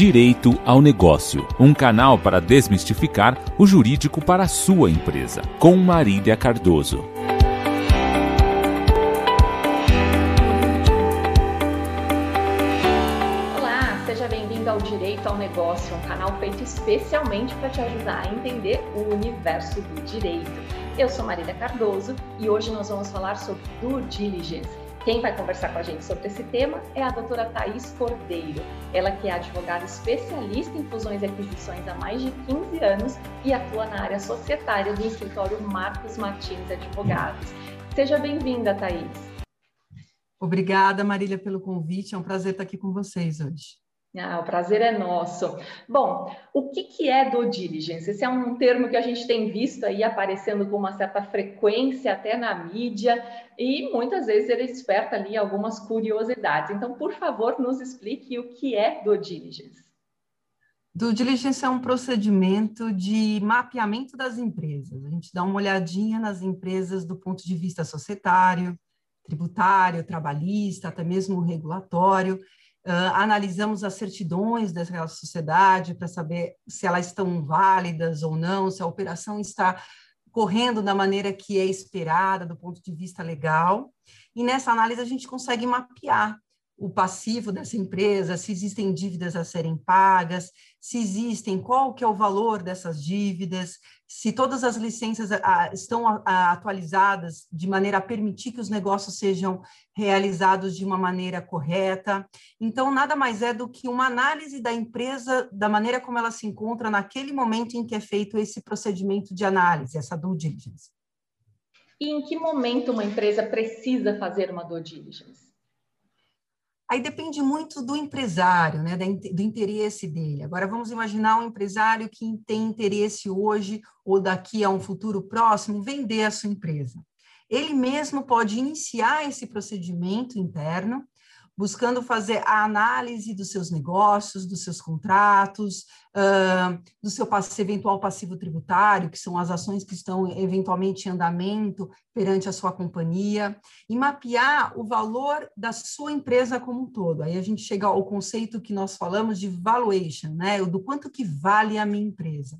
Direito ao Negócio, um canal para desmistificar o jurídico para a sua empresa, com Marília Cardoso. Olá, seja bem-vindo ao Direito ao Negócio, um canal feito especialmente para te ajudar a entender o universo do direito. Eu sou Marília Cardoso e hoje nós vamos falar sobre due diligence quem vai conversar com a gente sobre esse tema é a doutora Thais Cordeiro. Ela que é advogada especialista em fusões e aquisições há mais de 15 anos e atua na área societária do escritório Marcos Martins Advogados. Seja bem-vinda, Thais. Obrigada, Marília, pelo convite. É um prazer estar aqui com vocês hoje. Ah, o prazer é nosso. Bom, o que, que é do diligence? Esse é um termo que a gente tem visto aí aparecendo com uma certa frequência até na mídia e muitas vezes ele desperta ali algumas curiosidades. Então, por favor, nos explique o que é do diligence. Do diligence é um procedimento de mapeamento das empresas. A gente dá uma olhadinha nas empresas do ponto de vista societário, tributário, trabalhista, até mesmo regulatório Uh, analisamos as certidões dessa sociedade para saber se elas estão válidas ou não, se a operação está correndo da maneira que é esperada do ponto de vista legal. E nessa análise a gente consegue mapear o passivo dessa empresa, se existem dívidas a serem pagas, se existem, qual que é o valor dessas dívidas, se todas as licenças a, estão atualizadas de maneira a permitir que os negócios sejam realizados de uma maneira correta. Então, nada mais é do que uma análise da empresa, da maneira como ela se encontra naquele momento em que é feito esse procedimento de análise, essa due diligence. E em que momento uma empresa precisa fazer uma due diligence? Aí depende muito do empresário, né, do interesse dele. Agora vamos imaginar um empresário que tem interesse hoje ou daqui a um futuro próximo vender a sua empresa. Ele mesmo pode iniciar esse procedimento interno buscando fazer a análise dos seus negócios, dos seus contratos, uh, do seu eventual passivo tributário, que são as ações que estão eventualmente em andamento perante a sua companhia, e mapear o valor da sua empresa como um todo. Aí a gente chega ao conceito que nós falamos de valuation, né? Do quanto que vale a minha empresa.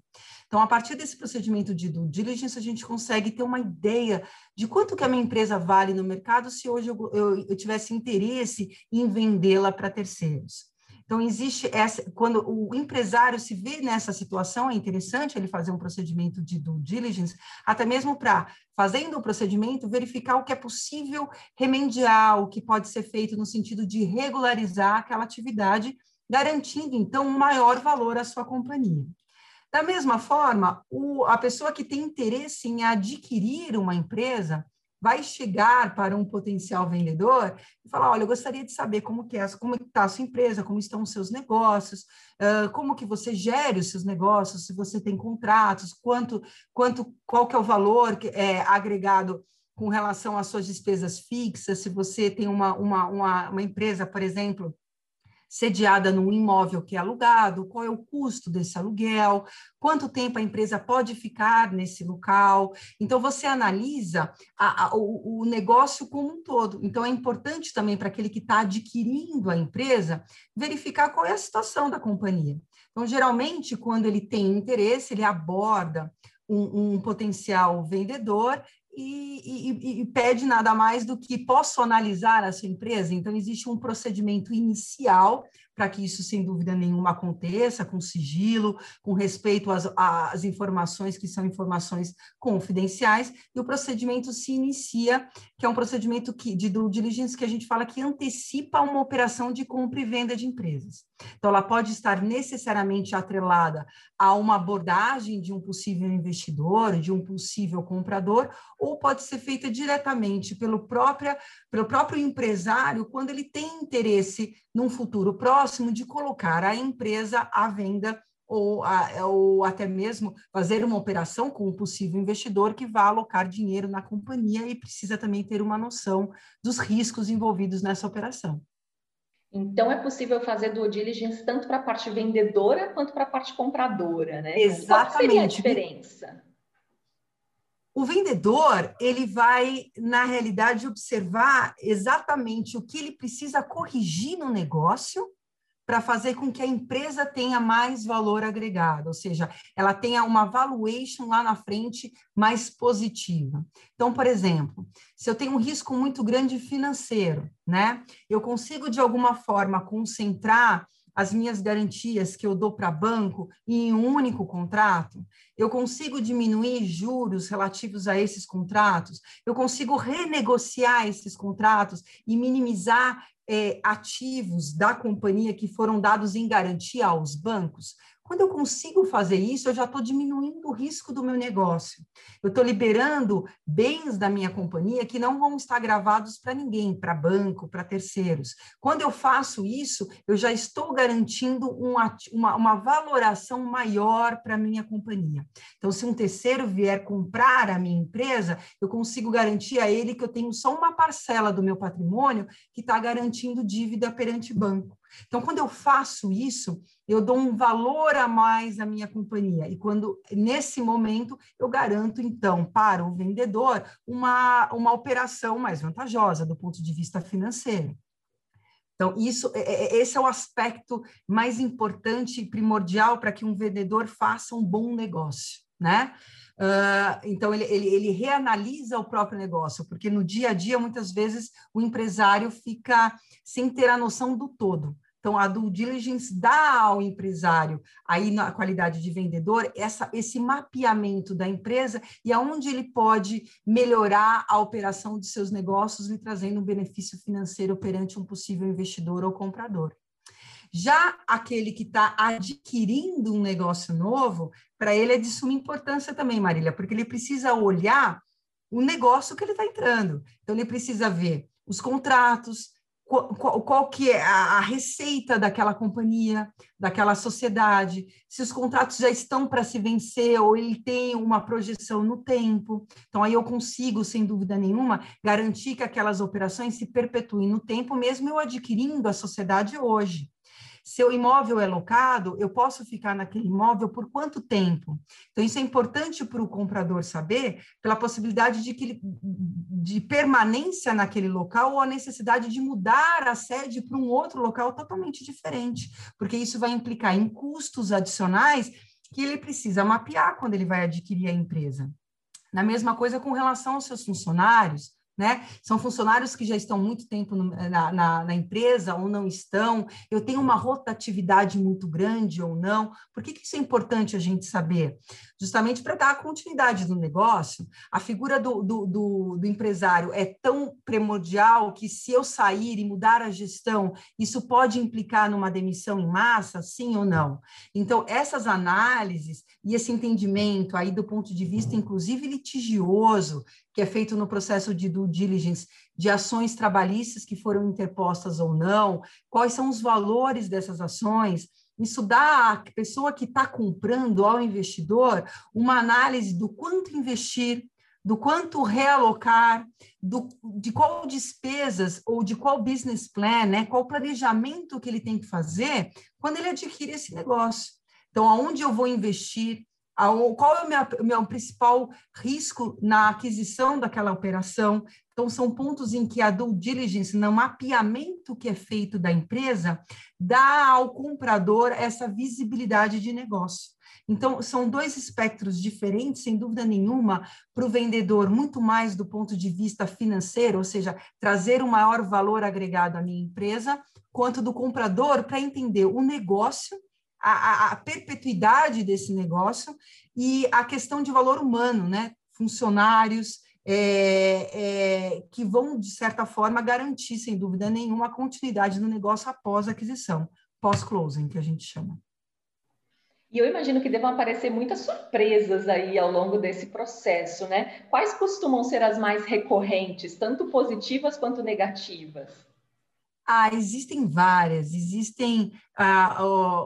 Então, a partir desse procedimento de due diligence, a gente consegue ter uma ideia de quanto que a minha empresa vale no mercado se hoje eu, eu, eu tivesse interesse em vendê-la para terceiros. Então, existe essa. Quando o empresário se vê nessa situação, é interessante ele fazer um procedimento de due diligence, até mesmo para, fazendo o procedimento, verificar o que é possível remediar, o que pode ser feito no sentido de regularizar aquela atividade, garantindo, então, um maior valor à sua companhia. Da mesma forma, o, a pessoa que tem interesse em adquirir uma empresa vai chegar para um potencial vendedor e falar, olha, eu gostaria de saber como que é, como está a sua empresa, como estão os seus negócios, como que você gere os seus negócios, se você tem contratos, quanto, quanto, qual que é o valor que é agregado com relação às suas despesas fixas, se você tem uma, uma, uma, uma empresa, por exemplo, sediada num imóvel que é alugado, qual é o custo desse aluguel, quanto tempo a empresa pode ficar nesse local. Então, você analisa a, a, o, o negócio como um todo. Então, é importante também para aquele que está adquirindo a empresa verificar qual é a situação da companhia. Então, geralmente, quando ele tem interesse, ele aborda um, um, potencial vendedor e, e, e, pede nada mais do que posso analisar a sua empresa. Então, existe um procedimento inicial para que isso, sem dúvida nenhuma, aconteça, com sigilo, com respeito às, às informações que são informações confidenciais, e o procedimento se inicia, que é um procedimento que, de due diligence que a gente fala que antecipa uma operação de compra e venda de empresas. Então, ela pode estar necessariamente atrelada a uma abordagem de um possível investidor, de um possível comprador, ou pode ser feita diretamente pelo, própria, pelo próprio empresário quando ele tem interesse num futuro próximo de colocar a empresa à venda ou, a, ou até mesmo fazer uma operação com um possível investidor que vá alocar dinheiro na companhia e precisa também ter uma noção dos riscos envolvidos nessa operação. Então, é possível fazer due diligence tanto para a parte vendedora quanto para a parte compradora, né? Exatamente. Qual seria a diferença? O vendedor, ele vai, na realidade, observar exatamente o que ele precisa corrigir no negócio para fazer com que a empresa tenha mais valor agregado, ou seja, ela tenha uma valuation lá na frente mais positiva. Então, por exemplo, se eu tenho um risco muito grande financeiro, né? Eu consigo de alguma forma concentrar as minhas garantias que eu dou para banco em um único contrato? Eu consigo diminuir juros relativos a esses contratos? Eu consigo renegociar esses contratos e minimizar é, ativos da companhia que foram dados em garantia aos bancos? Quando eu consigo fazer isso, eu já estou diminuindo o risco do meu negócio. Eu estou liberando bens da minha companhia que não vão estar gravados para ninguém, para banco, para terceiros. Quando eu faço isso, eu já estou garantindo um, uma, uma valoração maior para a minha companhia. Então, se um terceiro vier comprar a minha empresa, eu consigo garantir a ele que eu tenho só uma parcela do meu patrimônio que está garantindo dívida perante banco. Então, quando eu faço isso, eu dou um valor a mais à minha companhia. E quando, nesse momento, eu garanto, então, para o vendedor, uma, uma operação mais vantajosa do ponto de vista financeiro. Então, isso, é, é, esse é o aspecto mais importante e primordial para que um vendedor faça um bom negócio, né? Uh, então, ele, ele, ele, reanalisa o próprio negócio, porque no dia a dia, muitas vezes, o empresário fica sem ter a noção do todo. Então, a due diligence dá ao empresário, aí na qualidade de vendedor, essa, esse mapeamento da empresa e aonde ele pode melhorar a operação de seus negócios, lhe trazendo um benefício financeiro perante um possível investidor ou comprador. Já aquele que está adquirindo um negócio novo, para ele é de suma importância também, Marília, porque ele precisa olhar o negócio que ele está entrando. Então, ele precisa ver os contratos, qual, qual, que é a, a, receita daquela companhia, daquela sociedade, se os contratos já estão para se vencer ou ele tem uma projeção no tempo. Então, aí eu consigo, sem dúvida nenhuma, garantir que aquelas operações se perpetuem no tempo, mesmo eu adquirindo a sociedade hoje. Se o imóvel é locado, eu posso ficar naquele imóvel por quanto tempo? Então, isso é importante para o comprador saber, pela possibilidade de, que, de permanência naquele local ou a necessidade de mudar a sede para um outro local totalmente diferente, porque isso vai implicar em custos adicionais que ele precisa mapear quando ele vai adquirir a empresa. Na mesma coisa com relação aos seus funcionários, né? São funcionários que já estão muito tempo no, na, na, na, empresa ou não estão, eu tenho uma rotatividade muito grande ou não. Por que, que isso é importante a gente saber? Justamente para dar a continuidade do negócio, a figura do, do, do, do empresário é tão primordial que se eu sair e mudar a gestão, isso pode implicar numa demissão em massa, sim ou não? Então, essas análises e esse entendimento aí do ponto de vista, inclusive litigioso, que é feito no processo de due diligence, de ações trabalhistas que foram interpostas ou não, quais são os valores dessas ações. Isso dá à pessoa que está comprando, ao investidor, uma análise do quanto investir, do quanto realocar, do, de qual despesas ou de qual business plan, né, qual planejamento que ele tem que fazer quando ele adquire esse negócio. Então, aonde eu vou investir, qual é o meu, principal risco na aquisição daquela operação. Então, são pontos em que a due diligence, no mapeamento que é feito da empresa, dá ao comprador essa visibilidade de negócio. Então, são dois espectros diferentes, sem dúvida nenhuma, para o vendedor, muito mais do ponto de vista financeiro, ou seja, trazer um maior valor agregado à minha empresa, quanto do comprador para entender o negócio a, a, perpetuidade desse negócio e a questão de valor humano, né? Funcionários é, é, que vão, de certa forma, garantir, sem dúvida nenhuma, a continuidade do negócio após a aquisição, pós-closing, que a gente chama. E eu imagino que devam aparecer muitas surpresas aí ao longo desse processo, né? Quais costumam ser as mais recorrentes, tanto positivas quanto negativas? Ah, existem várias, existem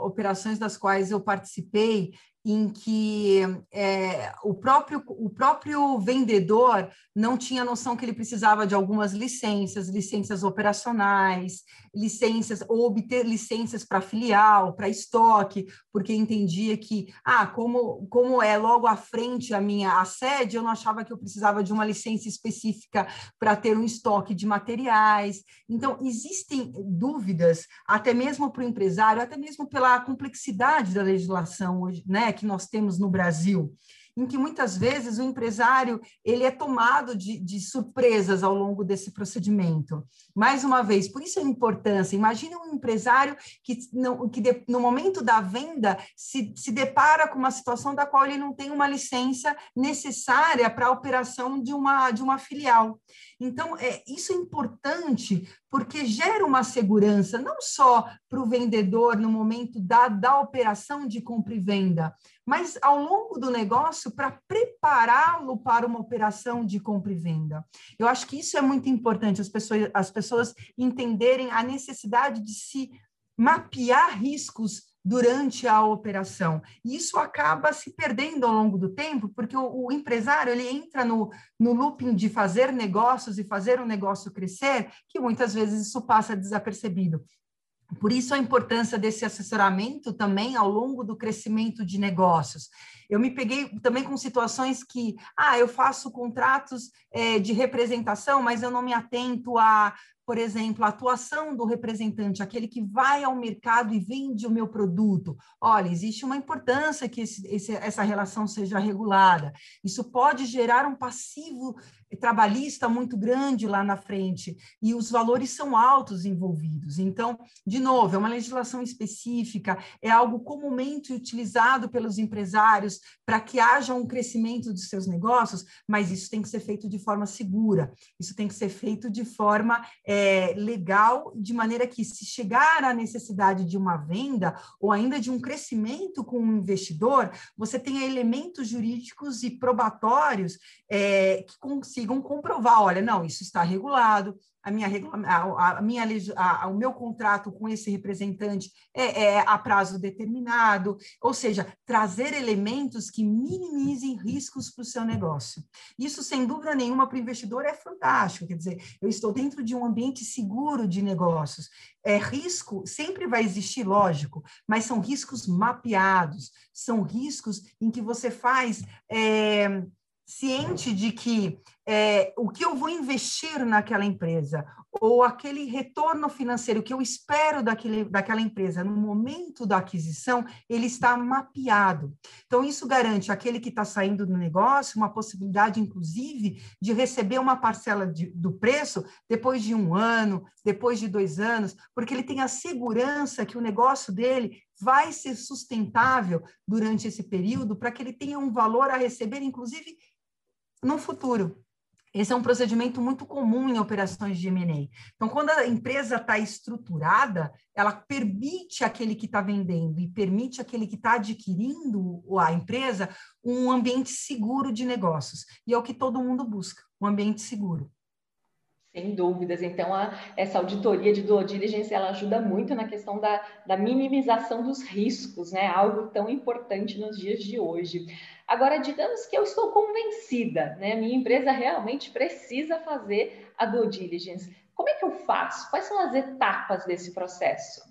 operações das quais eu participei em que é, o, próprio, o próprio vendedor não tinha noção que ele precisava de algumas licenças, licenças operacionais, licenças, ou obter licenças para filial, para estoque, porque entendia que, ah, como, como é logo à frente a minha a sede, eu não achava que eu precisava de uma licença específica para ter um estoque de materiais. Então, existem dúvidas, até mesmo para o empresário, até mesmo pela complexidade da legislação hoje, né? que nós temos no Brasil, em que muitas vezes o empresário ele é tomado de, de surpresas ao longo desse procedimento. Mais uma vez, por isso a importância. Imagine um empresário que, não, que de, no momento da venda se, se depara com uma situação da qual ele não tem uma licença necessária para a operação de uma, de uma filial. Então, é, isso é importante porque gera uma segurança, não só para o vendedor no momento da, da operação de compra e venda, mas ao longo do negócio para prepará-lo para uma operação de compra e venda. Eu acho que isso é muito importante, as pessoas, as pessoas entenderem a necessidade de se mapear riscos durante a operação. E isso acaba se perdendo ao longo do tempo, porque o, o, empresário ele entra no, no looping de fazer negócios e fazer o negócio crescer, que muitas vezes isso passa desapercebido. Por isso a importância desse assessoramento também ao longo do crescimento de negócios. Eu me peguei também com situações que, ah, eu faço contratos é, de representação, mas eu não me atento a, por exemplo, a atuação do representante, aquele que vai ao mercado e vende o meu produto. Olha, existe uma importância que esse, esse, essa relação seja regulada. Isso pode gerar um passivo trabalhista muito grande lá na frente e os valores são altos envolvidos. Então, de novo, é uma legislação específica, é algo comumente utilizado pelos empresários para que haja um crescimento dos seus negócios, mas isso tem que ser feito de forma segura, isso tem que ser feito de forma é, legal, de maneira que, se chegar à necessidade de uma venda ou ainda de um crescimento com um investidor, você tenha elementos jurídicos e probatórios é, que consigam comprovar, olha, não, isso está regulado, a minha, a, a minha a, o meu contrato com esse representante é, é, a prazo determinado, ou seja, trazer elementos que minimizem riscos para o seu negócio. Isso, sem dúvida nenhuma, para o investidor é fantástico, quer dizer, eu estou dentro de um ambiente seguro de negócios. É, risco sempre vai existir, lógico, mas são riscos mapeados, são riscos em que você faz. É, ciente de que é, o que eu vou investir naquela empresa, ou aquele retorno financeiro que eu espero daquele, daquela empresa no momento da aquisição, ele está mapeado. Então, isso garante aquele que está saindo do negócio uma possibilidade, inclusive, de receber uma parcela de, do preço depois de um ano, depois de dois anos, porque ele tem a segurança que o negócio dele vai ser sustentável durante esse período, para que ele tenha um valor a receber, inclusive no futuro. Esse é um procedimento muito comum em operações de M&A. Então, quando a empresa está estruturada, ela permite aquele que está vendendo e permite aquele que está adquirindo a empresa um ambiente seguro de negócios. E é o que todo mundo busca, um ambiente seguro. Sem dúvidas. Então, a, essa auditoria de due diligence ela ajuda muito na questão da, da minimização dos riscos, né? Algo tão importante nos dias de hoje. Agora, digamos que eu estou convencida, né? Minha empresa realmente precisa fazer a due diligence. Como é que eu faço? Quais são as etapas desse processo?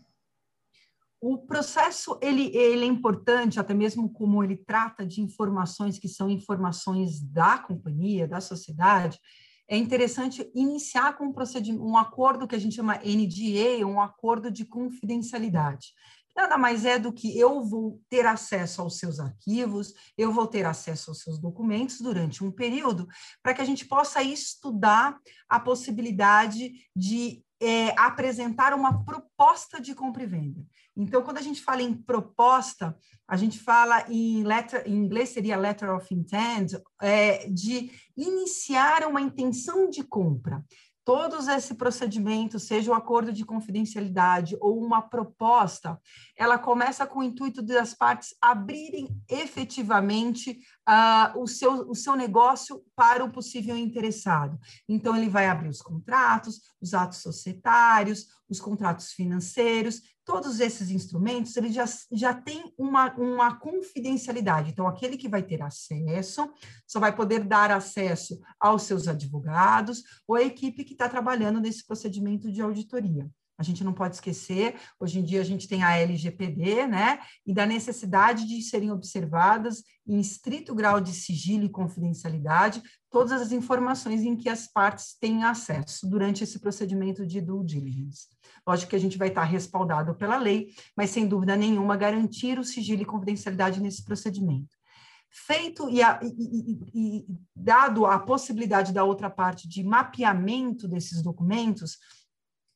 O processo ele, ele é importante, até mesmo como ele trata de informações que são informações da companhia, da sociedade é interessante iniciar com um, um acordo que a gente chama NDA, um acordo de confidencialidade. Nada mais é do que eu vou ter acesso aos seus arquivos, eu vou ter acesso aos seus documentos durante um período, para que a gente possa estudar a possibilidade de é, apresentar uma proposta de compra e venda. Então, quando a gente fala em proposta, a gente fala em letter, em inglês seria letter of intent, é, de iniciar uma intenção de compra todos esse procedimento, seja o um acordo de confidencialidade ou uma proposta, ela começa com o intuito das partes abrirem efetivamente uh, o, seu, o seu negócio para o possível interessado. Então, ele vai abrir os contratos, os atos societários, os contratos financeiros, todos esses instrumentos eles já, já têm uma, uma confidencialidade. Então, aquele que vai ter acesso só vai poder dar acesso aos seus advogados ou à equipe que está trabalhando nesse procedimento de auditoria. A gente não pode esquecer, hoje em dia a gente tem a LGPD, né? E da necessidade de serem observadas em estrito grau de sigilo e confidencialidade todas as informações em que as partes têm acesso durante esse procedimento de due diligence. Lógico que a gente vai estar respaldado pela lei, mas sem dúvida nenhuma garantir o sigilo e confidencialidade nesse procedimento. Feito e, a, e, e, e dado a possibilidade da outra parte de mapeamento desses documentos,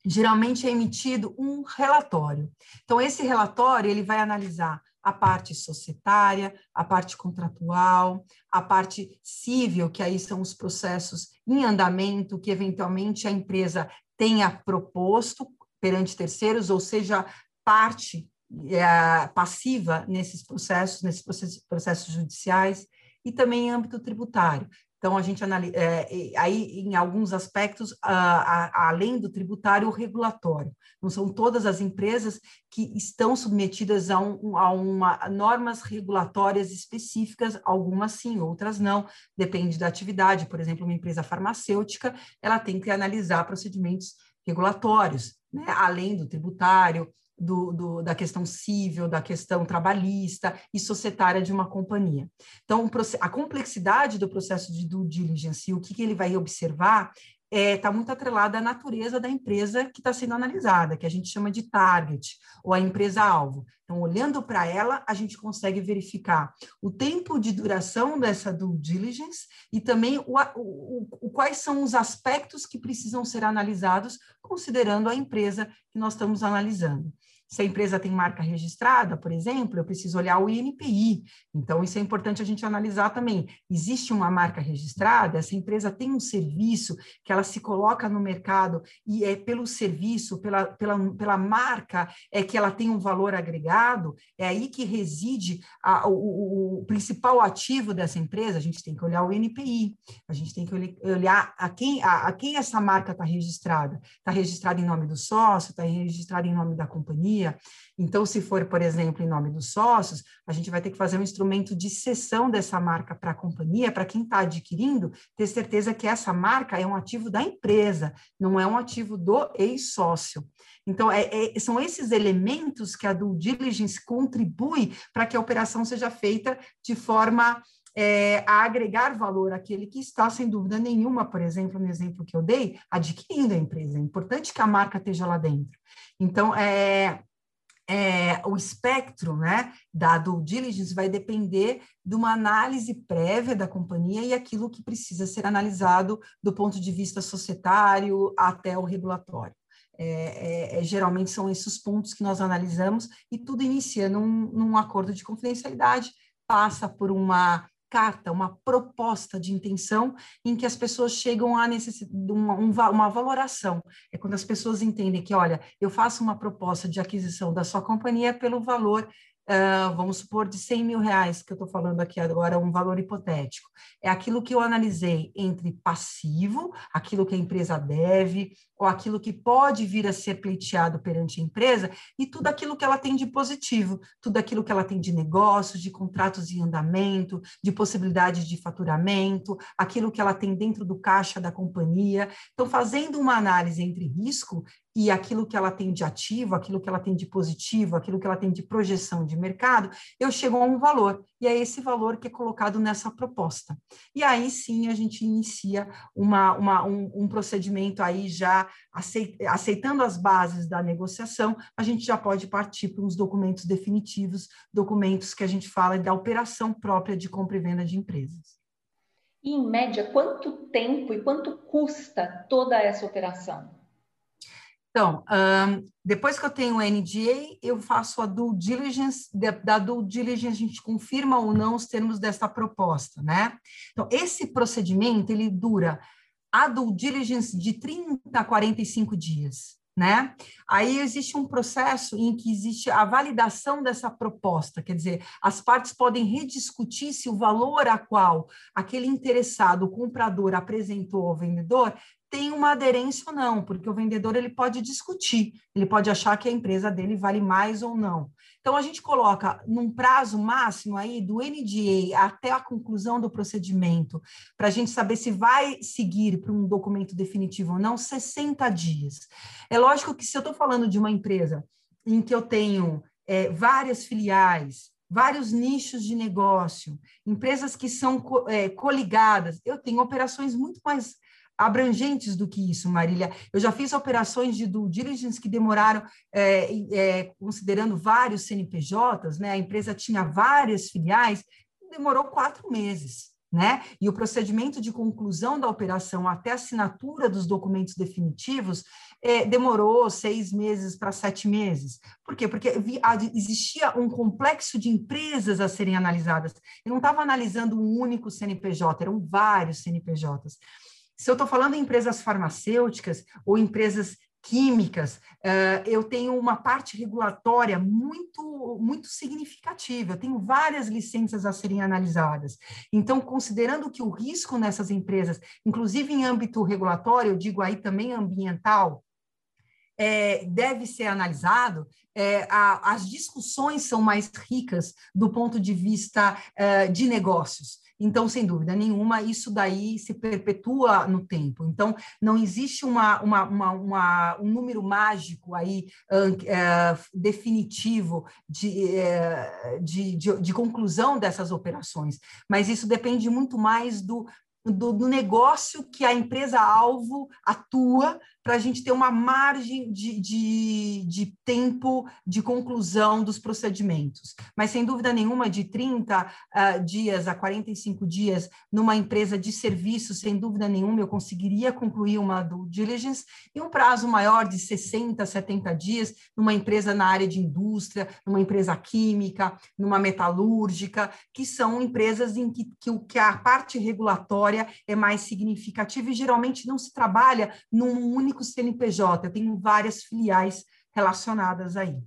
geralmente é emitido um relatório. Então, esse relatório ele vai analisar a parte societária, a parte contratual, a parte civil, que aí são os processos em andamento que eventualmente a empresa tenha proposto perante terceiros, ou seja, parte é, passiva nesses processos, nesses processos, judiciais, e também em âmbito tributário. Então, a gente analisa, é, aí, em alguns aspectos, a, além do tributário, o regulatório. Não são todas as empresas que estão submetidas a, um, a uma, normas regulatórias específicas, algumas sim, outras não, depende da atividade. Por exemplo, uma empresa farmacêutica, ela tem que analisar procedimentos regulatórios, né, além do tributário, do, do, da questão civil, da questão trabalhista e societária de uma companhia. Então, a complexidade do processo de due diligence e o que, que ele vai observar está é, tá muito atrelada à natureza da empresa que está sendo analisada, que a gente chama de target, ou a empresa-alvo. Então, olhando para ela, a gente consegue verificar o tempo de duração dessa due diligence e também o, o, o, quais são os aspectos que precisam ser analisados, considerando a empresa que nós estamos analisando. Se a empresa tem marca registrada, por exemplo, eu preciso olhar o INPI. Então, isso é importante a gente analisar também. Existe uma marca registrada, essa empresa tem um serviço que ela se coloca no mercado e é pelo serviço, pela, pela, pela marca, é que ela tem um valor agregado, é aí que reside a, o, o, principal ativo dessa empresa. A gente tem que olhar o INPI, a gente tem que olhar a quem, a, a quem essa marca está registrada. Está registrada em nome do sócio, está registrada em nome da companhia Então, se for, por exemplo, em nome dos sócios, a gente vai ter que fazer um instrumento de cessão dessa marca para a companhia, para quem está adquirindo, ter certeza que essa marca é um ativo da empresa, não é um ativo do ex-sócio. Então, é, é, são esses elementos que a due diligence contribui para que a operação seja feita de forma é, a agregar valor àquele que está, sem dúvida nenhuma, por exemplo, no exemplo que eu dei, adquirindo a empresa. É importante que a marca esteja lá dentro. Então, é, é, o espectro né, da due diligence vai depender de uma análise prévia da companhia e aquilo que precisa ser analisado do ponto de vista societário até o regulatório. É, é, é geralmente são esses pontos que nós analisamos e tudo inicia num, num acordo de confidencialidade, passa por uma carta, uma proposta de intenção em que as pessoas chegam a necessidade, uma, uma valoração. É quando as pessoas entendem que, olha, eu faço uma proposta de aquisição da sua companhia pelo valor Uh, vamos supor, de 100 mil reais, que eu estou falando aqui agora, um valor hipotético. É aquilo que eu analisei entre passivo, aquilo que a empresa deve, ou aquilo que pode vir a ser pleiteado perante a empresa, e tudo aquilo que ela tem de positivo, tudo aquilo que ela tem de negócio, de contratos em andamento, de possibilidades de faturamento, aquilo que ela tem dentro do caixa da companhia. Então, fazendo uma análise entre risco e aquilo que ela tem de ativo, aquilo que ela tem de positivo, aquilo que ela tem de projeção de mercado, eu chego a um valor, e é esse valor que é colocado nessa proposta. E aí sim a gente inicia uma, uma um, um, procedimento aí já aceitando as bases da negociação, a gente já pode partir para uns documentos definitivos, documentos que a gente fala da operação própria de compra e venda de empresas. E, em média, quanto tempo e quanto custa toda essa operação? Então, um, depois que eu tenho o NDA, eu faço a due diligence, da due diligence a gente confirma ou não os termos dessa proposta, né? Então, esse procedimento, ele dura a due diligence de 30 a 45 dias né? Aí existe um processo em que existe a validação dessa proposta, quer dizer, as partes podem rediscutir se o valor a qual aquele interessado, o comprador, apresentou ao vendedor tem uma aderência ou não, porque o vendedor ele pode discutir, ele pode achar que a empresa dele vale mais ou não. Então a gente coloca num prazo máximo aí do NDA até a conclusão do procedimento, para a gente saber se vai seguir para um documento definitivo ou não, 60 dias. É lógico que se eu estou falando de uma empresa em que eu tenho é, várias filiais, vários nichos de negócio, empresas que são é, coligadas, eu tenho operações muito mais abrangentes do que isso, Marília. Eu já fiz operações de due diligence que demoraram, é, é, considerando vários CNPJs, né? A empresa tinha várias filiais, demorou quatro meses. Né? E o procedimento de conclusão da operação até assinatura dos documentos definitivos é, demorou seis meses para sete meses. Por quê? Porque existia um complexo de empresas a serem analisadas. Eu não estava analisando um único CNPJ, eram vários CNPJs. Se eu estou falando em empresas farmacêuticas ou empresas químicas, uh, eu tenho uma parte regulatória muito, muito significativa, eu tenho várias licenças a serem analisadas. Então, considerando que o risco nessas empresas, inclusive em âmbito regulatório, eu digo aí também ambiental, é, deve ser analisado, é, a, as discussões são mais ricas do ponto de vista de negócios. Então, sem dúvida nenhuma, isso daí se perpetua no tempo. Então, não existe uma, uma, uma, uma um número mágico aí é, definitivo de, é, de, de, de conclusão dessas operações, mas isso depende muito mais do, do, do negócio que a empresa-alvo atua para a gente ter uma margem de, de, de, tempo de conclusão dos procedimentos. Mas, sem dúvida nenhuma, de 30 uh, ah, dias a 45 dias numa empresa de serviço, sem dúvida nenhuma, eu conseguiria concluir uma due diligence, e um prazo maior de 60, 70 dias numa empresa na área de indústria, numa empresa química, numa metalúrgica, que são empresas em que, que, que a parte regulatória é mais significativa e geralmente não se trabalha num único único CNPJ, eu tenho várias filiais relacionadas aí,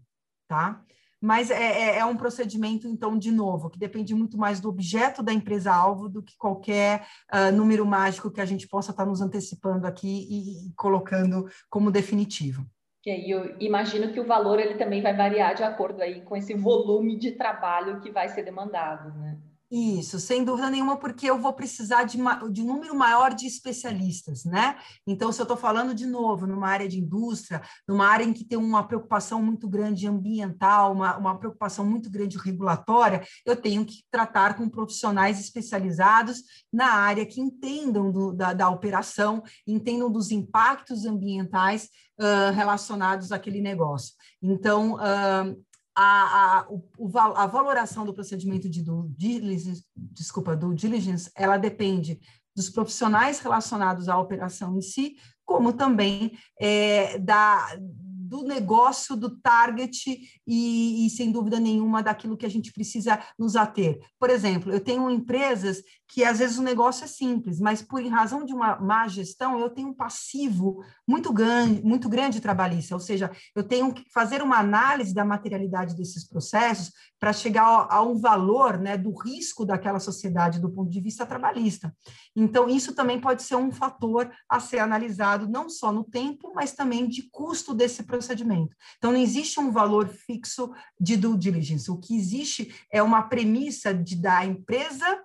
tá? Mas é, é, é, um procedimento, então, de novo, que depende muito mais do objeto da empresa-alvo do que qualquer uh, número mágico que a gente possa estar nos antecipando aqui e, e colocando como definitivo. E aí eu imagino que o valor ele também vai variar de acordo aí com esse volume de trabalho que vai ser demandado, né? Isso, sem dúvida nenhuma, porque eu vou precisar de, de um número maior de especialistas, né? Então, se eu estou falando de novo numa área de indústria, numa área em que tem uma preocupação muito grande ambiental, uma, uma preocupação muito grande regulatória, eu tenho que tratar com profissionais especializados na área que entendam do, da, da operação, entendam dos impactos ambientais uh, relacionados àquele negócio. Então, uh, a, a, o, a valoração do procedimento de due diligence, desculpa, do diligence, ela depende dos profissionais relacionados à operação em si, como também é, da, do negócio, do target e, e, sem dúvida nenhuma, daquilo que a gente precisa nos ater. Por exemplo, eu tenho empresas que às vezes o negócio é simples, mas por razão de uma má gestão, eu tenho um passivo muito grande, muito grande trabalhista, ou seja, eu tenho que fazer uma análise da materialidade desses processos para chegar a, um valor né, do risco daquela sociedade do ponto de vista trabalhista. Então, isso também pode ser um fator a ser analisado, não só no tempo, mas também de custo desse procedimento. Então, não existe um valor fixo de due diligence. O que existe é uma premissa de da empresa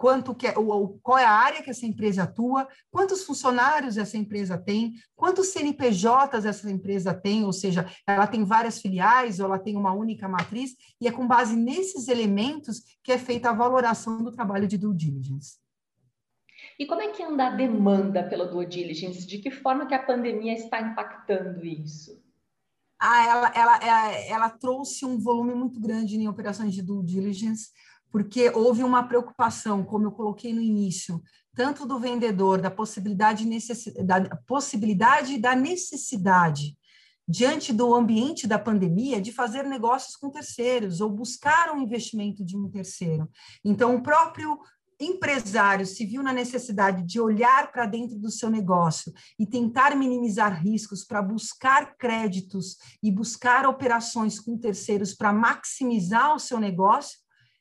quanto que é, ou, qual é a área que essa empresa atua, quantos funcionários essa empresa tem, quantos CNPJs essa empresa tem, ou seja, ela tem várias filiais ou ela tem uma única matriz, e é com base nesses elementos que é feita a valoração do trabalho de due diligence. E como é que anda a demanda pela due diligence? De que forma que a pandemia está impactando isso? Ah, ela, ela, ela, ela trouxe um volume muito grande em operações de due diligence, porque houve uma preocupação, como eu coloquei no início, tanto do vendedor, da possibilidade, da possibilidade e da necessidade, diante do ambiente da pandemia, de fazer negócios com terceiros ou buscar um investimento de um terceiro. Então, o próprio empresário se viu na necessidade de olhar para dentro do seu negócio e tentar minimizar riscos para buscar créditos e buscar operações com terceiros para maximizar o seu negócio,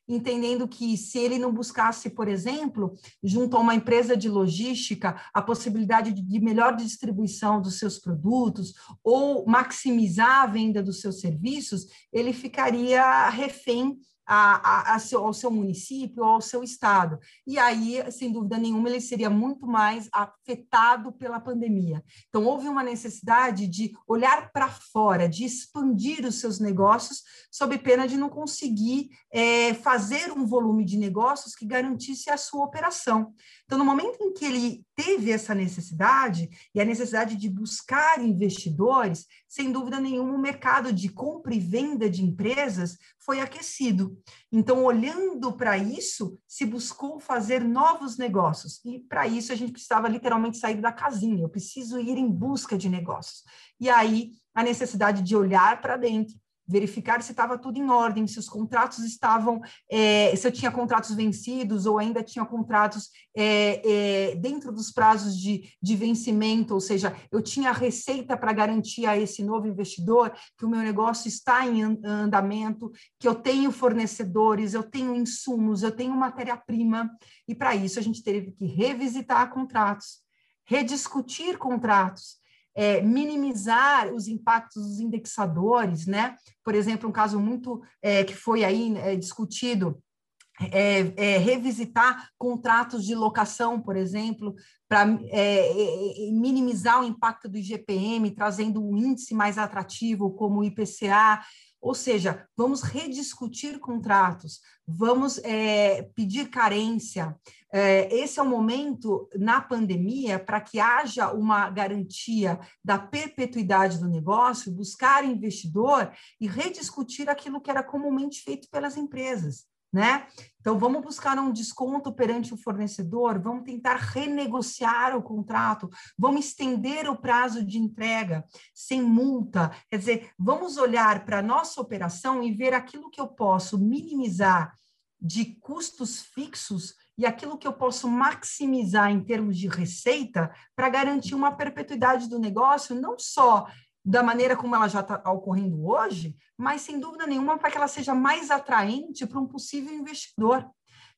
entendendo que se ele não buscasse, por exemplo, junto a uma empresa de logística, a possibilidade de melhor distribuição dos seus produtos ou maximizar a venda dos seus serviços, ele ficaria refém a, a, seu, ao seu município ou ao seu estado. E aí, sem dúvida nenhuma, ele seria muito mais afetado pela pandemia. Então, houve uma necessidade de olhar para fora, de expandir os seus negócios, sob pena de não conseguir é, fazer um volume de negócios que garantisse a sua operação. Então, no momento em que ele teve essa necessidade e a necessidade de buscar investidores, sem dúvida nenhuma, o mercado de compra e venda de empresas foi aquecido. Então, olhando para isso, se buscou fazer novos negócios. E para isso a gente precisava literalmente sair da casinha. Eu preciso ir em busca de negócios. E aí a necessidade de olhar para dentro verificar se estava tudo em ordem, se os contratos estavam, é, se eu tinha contratos vencidos ou ainda tinha contratos é, é, dentro dos prazos de, de vencimento, ou seja, eu tinha receita para garantir a esse novo investidor que o meu negócio está em andamento, que eu tenho fornecedores, eu tenho insumos, eu tenho matéria-prima, e para isso a gente teve que revisitar contratos, rediscutir contratos, é, minimizar os impactos dos indexadores, né? Por exemplo, um caso muito é, que foi aí é, discutido é, é, revisitar contratos de locação, por exemplo, para é, é, minimizar o impacto do IGPM, trazendo um índice mais atrativo, como o IPCA. Ou seja, vamos rediscutir contratos, vamos é, pedir carência. É, esse é o momento na pandemia para que haja uma garantia da perpetuidade do negócio, buscar investidor e rediscutir aquilo que era comumente feito pelas empresas né? Então, vamos buscar um desconto perante o fornecedor, vamos tentar renegociar o contrato, vamos estender o prazo de entrega sem multa. Quer dizer, vamos olhar para a nossa operação e ver aquilo que eu posso minimizar de custos fixos e aquilo que eu posso maximizar em termos de receita para garantir uma perpetuidade do negócio, não só da maneira como ela já está ocorrendo hoje, mas sem dúvida nenhuma para que ela seja mais atraente para um possível investidor.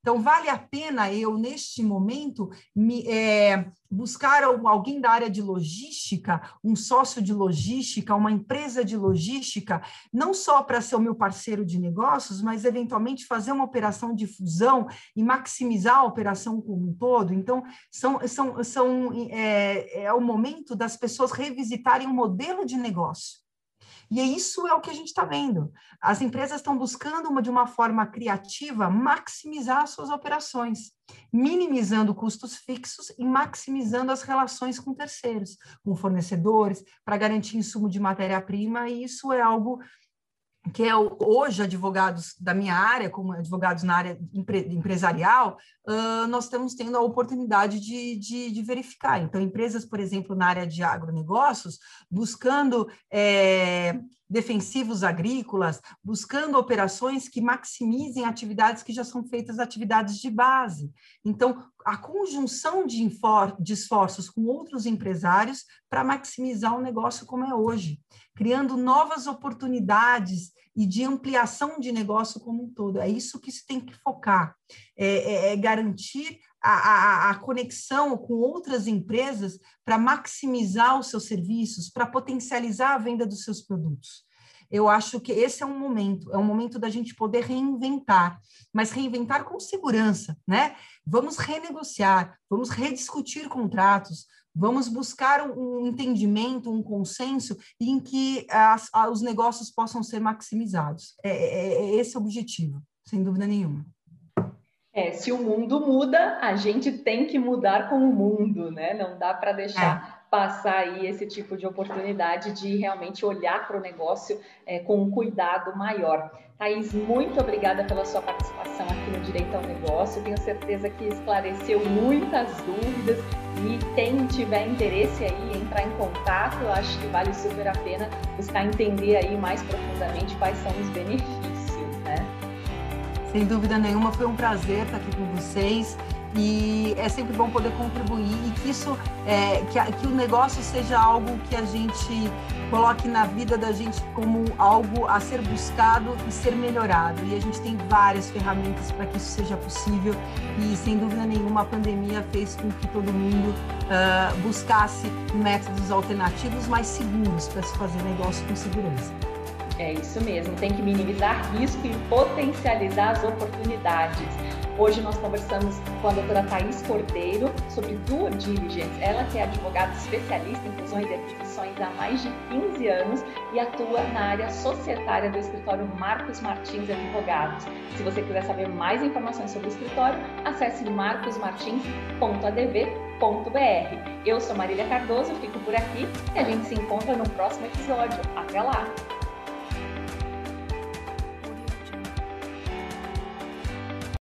Então, vale a pena eu, neste momento, me, é, buscar alguém da área de logística, um sócio de logística, uma empresa de logística, não só para ser o meu parceiro de negócios, mas eventualmente fazer uma operação de fusão e maximizar a operação como um todo. Então, são, são, são, é, é o momento das pessoas revisitarem o modelo de negócio. E isso é o que a gente está vendo. As empresas estão buscando, uma, de uma forma criativa, maximizar suas operações, minimizando custos fixos e maximizando as relações com terceiros, com fornecedores, para garantir insumo de matéria-prima, e isso é algo que é hoje advogados da minha área, como advogados na área empresarial, uh, nós estamos tendo a oportunidade de, de, de, verificar. Então, empresas, por exemplo, na área de agronegócios, buscando é, defensivos agrícolas, buscando operações que maximizem atividades que já são feitas atividades de base. Então, a conjunção de, de esforços com outros empresários para maximizar o negócio como é hoje, criando novas oportunidades e de ampliação de negócio como um todo. É isso que se tem que focar, é, é, é garantir a, a, a, conexão com outras empresas para maximizar os seus serviços, para potencializar a venda dos seus produtos. Eu acho que esse é um momento, é um momento da gente poder reinventar, mas reinventar com segurança, né? Vamos renegociar, vamos rediscutir contratos, vamos buscar um, entendimento, um consenso em que as, os negócios possam ser maximizados. É, é, é esse o objetivo, sem dúvida nenhuma. É, se o mundo muda, a gente tem que mudar com o mundo, né? Não dá para deixar é passar aí esse tipo de oportunidade de realmente olhar para o negócio é, com um cuidado maior. Thaís, muito obrigada pela sua participação aqui no Direito ao Negócio. Tenho certeza que esclareceu muitas dúvidas e quem tiver interesse aí em entrar em contato, eu acho que vale super a pena buscar entender aí mais profundamente quais são os benefícios, né? Sem dúvida nenhuma, foi um prazer estar aqui com vocês e é sempre bom poder contribuir e que isso, é, que, que o negócio seja algo que a gente coloque na vida da gente como algo a ser buscado e ser melhorado. E a gente tem várias ferramentas para que isso seja possível e, sem dúvida nenhuma, a pandemia fez com que todo mundo uh, buscasse métodos alternativos mais seguros para se fazer negócio com segurança. É isso mesmo, tem que minimizar risco e potencializar as oportunidades. Hoje nós conversamos com a doutora Thais Cordeiro sobre due diligence. Ela que é advogada especialista em fusões e aquisições há mais de 15 anos e atua na área societária do escritório Marcos Martins Advogados. Se você quiser saber mais informações sobre o escritório, acesse marcosmartins.adv.br. Eu sou Marília Cardoso, fico por aqui e a gente se encontra no próximo episódio. Até lá!